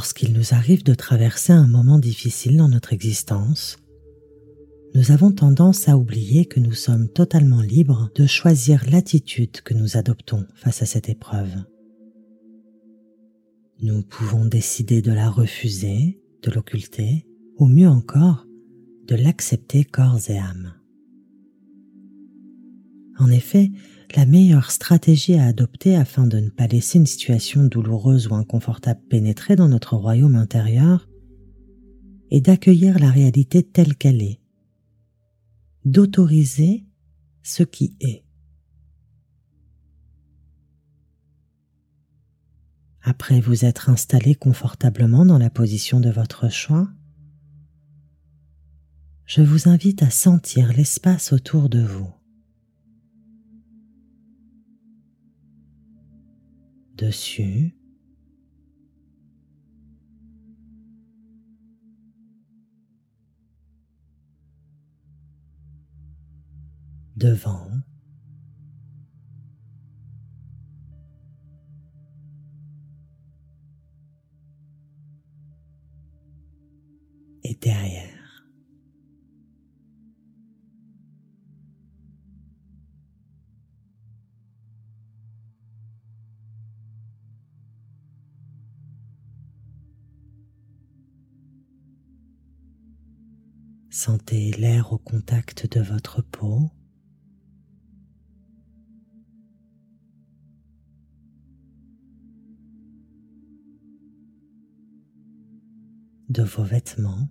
Lorsqu'il nous arrive de traverser un moment difficile dans notre existence, nous avons tendance à oublier que nous sommes totalement libres de choisir l'attitude que nous adoptons face à cette épreuve. Nous pouvons décider de la refuser, de l'occulter, ou mieux encore, de l'accepter corps et âme. En effet, la meilleure stratégie à adopter afin de ne pas laisser une situation douloureuse ou inconfortable pénétrer dans notre royaume intérieur est d'accueillir la réalité telle qu'elle est, d'autoriser ce qui est. Après vous être installé confortablement dans la position de votre choix, je vous invite à sentir l'espace autour de vous. Dessus, devant, et derrière. Sentez l'air au contact de votre peau. de vos vêtements.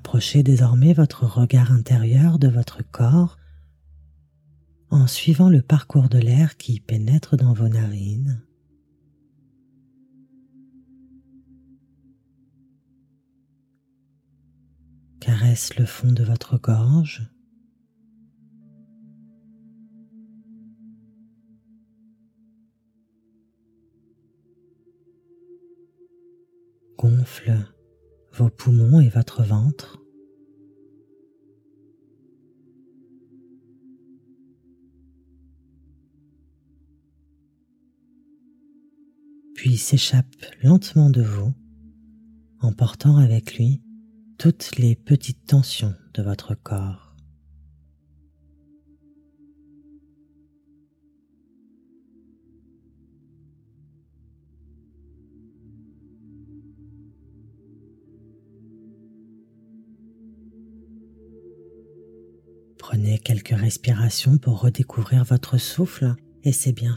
Rapprochez désormais votre regard intérieur de votre corps en suivant le parcours de l'air qui pénètre dans vos narines. Caresse le fond de votre gorge. Gonfle vos poumons et votre ventre. Puis s'échappe lentement de vous, emportant avec lui toutes les petites tensions de votre corps. Quelques respirations pour redécouvrir votre souffle et c'est bien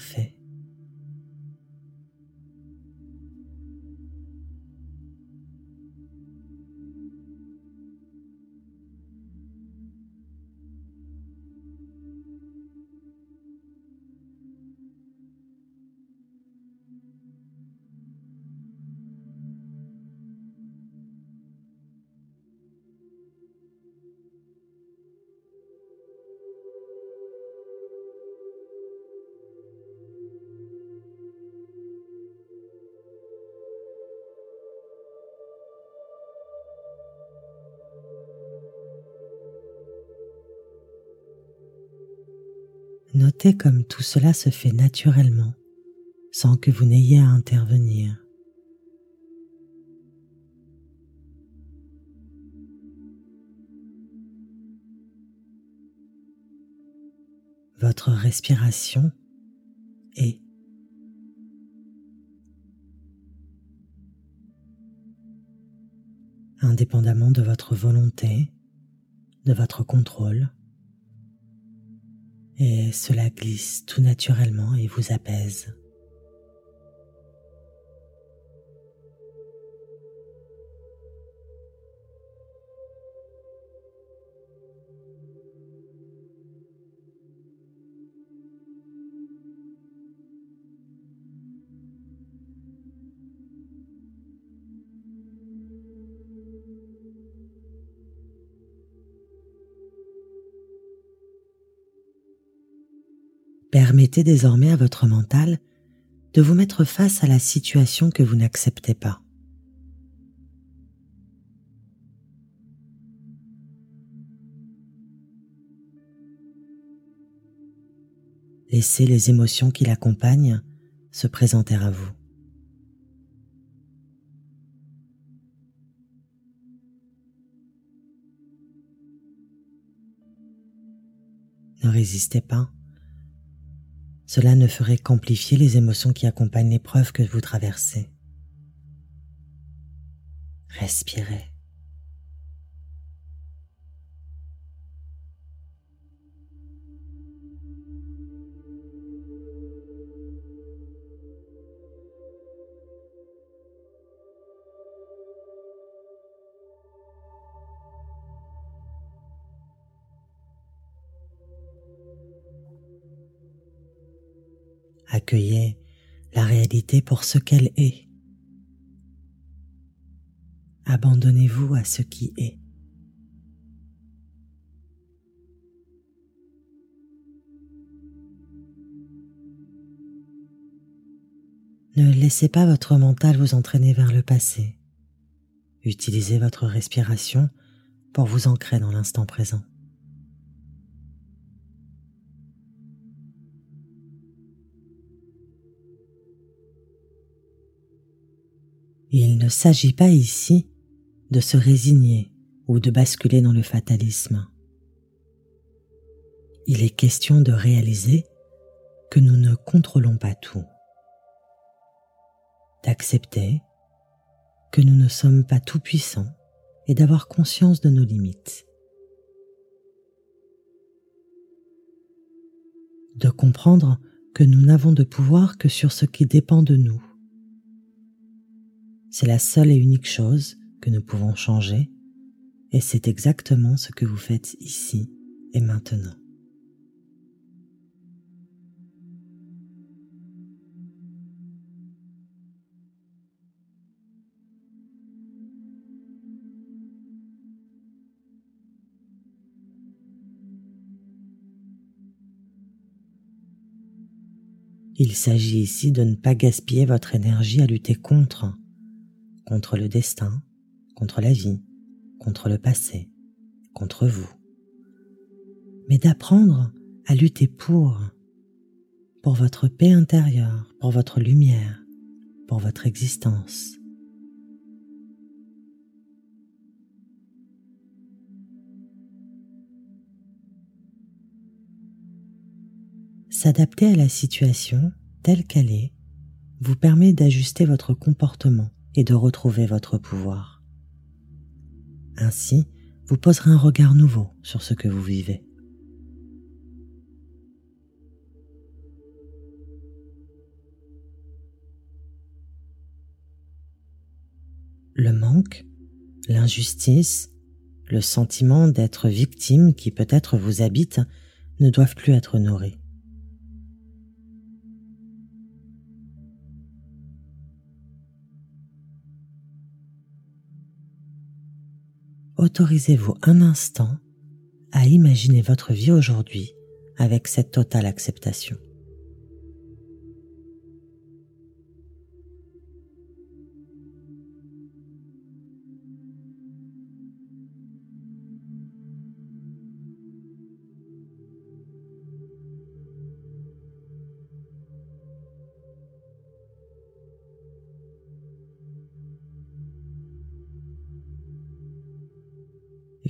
Notez comme tout cela se fait naturellement, sans que vous n'ayez à intervenir. Votre respiration est indépendamment de votre volonté, de votre contrôle, et cela glisse tout naturellement et vous apaise. Permettez désormais à votre mental de vous mettre face à la situation que vous n'acceptez pas. Laissez les émotions qui l'accompagnent se présenter à vous. Ne résistez pas. Cela ne ferait qu'amplifier les émotions qui accompagnent l'épreuve que vous traversez. Respirez. Accueillez la réalité pour ce qu'elle est. Abandonnez-vous à ce qui est. Ne laissez pas votre mental vous entraîner vers le passé. Utilisez votre respiration pour vous ancrer dans l'instant présent. Il ne s'agit pas ici de se résigner ou de basculer dans le fatalisme. Il est question de réaliser que nous ne contrôlons pas tout, d'accepter que nous ne sommes pas tout puissants et d'avoir conscience de nos limites, de comprendre que nous n'avons de pouvoir que sur ce qui dépend de nous c'est la seule et unique chose que nous pouvons changer et c'est exactement ce que vous faites ici et maintenant. Il s'agit ici de ne pas gaspiller votre énergie à lutter contre contre le destin, contre la vie, contre le passé, contre vous, mais d'apprendre à lutter pour, pour votre paix intérieure, pour votre lumière, pour votre existence. S'adapter à la situation telle qu'elle est vous permet d'ajuster votre comportement et de retrouver votre pouvoir. Ainsi, vous poserez un regard nouveau sur ce que vous vivez. Le manque, l'injustice, le sentiment d'être victime qui peut-être vous habite ne doivent plus être nourris. Autorisez-vous un instant à imaginer votre vie aujourd'hui avec cette totale acceptation.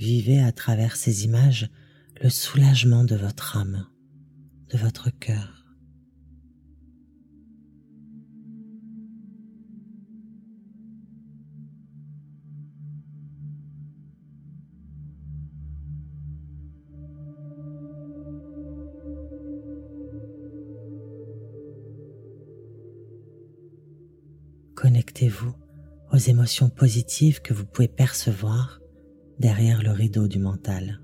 Vivez à travers ces images le soulagement de votre âme, de votre cœur. Connectez-vous aux émotions positives que vous pouvez percevoir derrière le rideau du mental.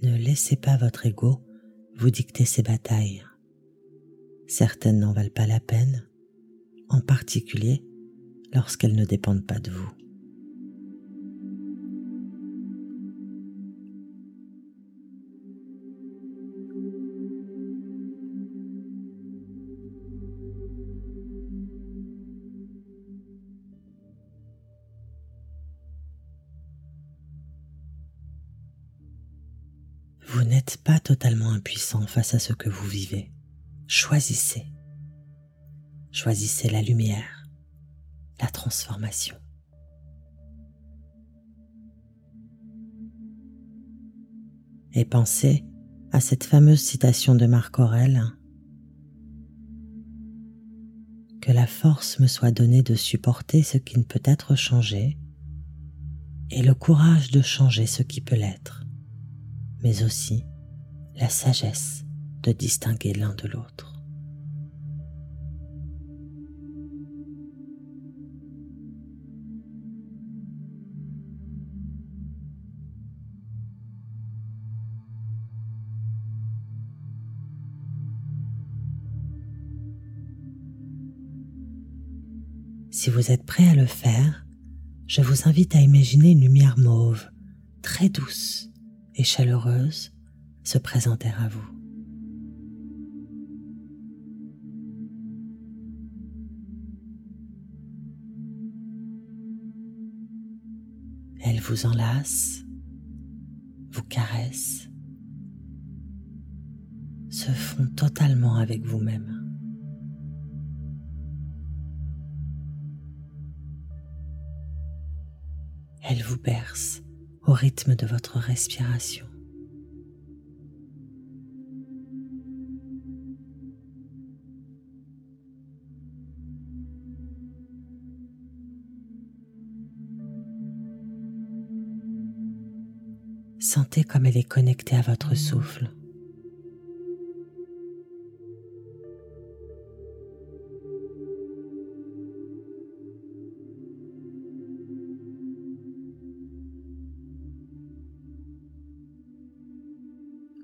Ne laissez pas votre ego vous dictez ces batailles. Certaines n'en valent pas la peine, en particulier lorsqu'elles ne dépendent pas de vous. Pas totalement impuissant face à ce que vous vivez. Choisissez. Choisissez la lumière, la transformation. Et pensez à cette fameuse citation de Marc Aurèle Que la force me soit donnée de supporter ce qui ne peut être changé et le courage de changer ce qui peut l'être mais aussi la sagesse de distinguer l'un de l'autre. Si vous êtes prêt à le faire, je vous invite à imaginer une lumière mauve, très douce, et chaleureuse se présenter à vous. Elle vous enlace, vous caresse, se fond totalement avec vous-même. Elle vous berce au rythme de votre respiration. Sentez comme elle est connectée à votre souffle.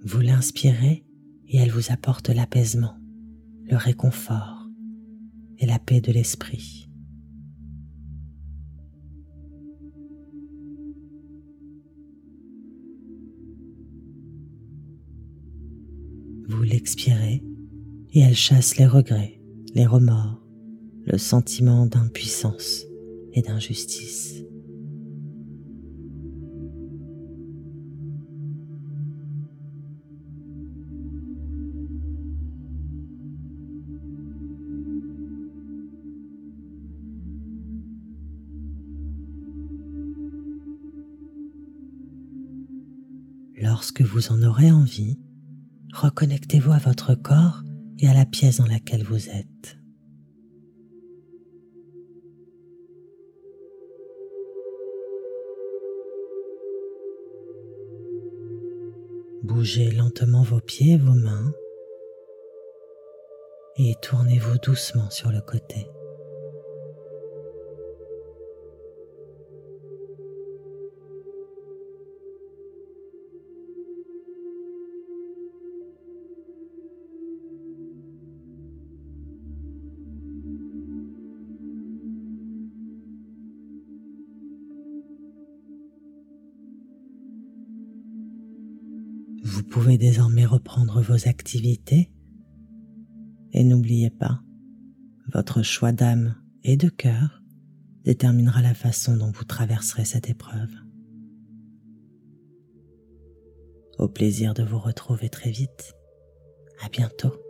Vous l'inspirez et elle vous apporte l'apaisement, le réconfort et la paix de l'esprit. Vous l'expirez et elle chasse les regrets, les remords, le sentiment d'impuissance et d'injustice. Lorsque vous en aurez envie, reconnectez-vous à votre corps et à la pièce dans laquelle vous êtes. Bougez lentement vos pieds et vos mains et tournez-vous doucement sur le côté. Vous pouvez désormais reprendre vos activités et n'oubliez pas, votre choix d'âme et de cœur déterminera la façon dont vous traverserez cette épreuve. Au plaisir de vous retrouver très vite. À bientôt.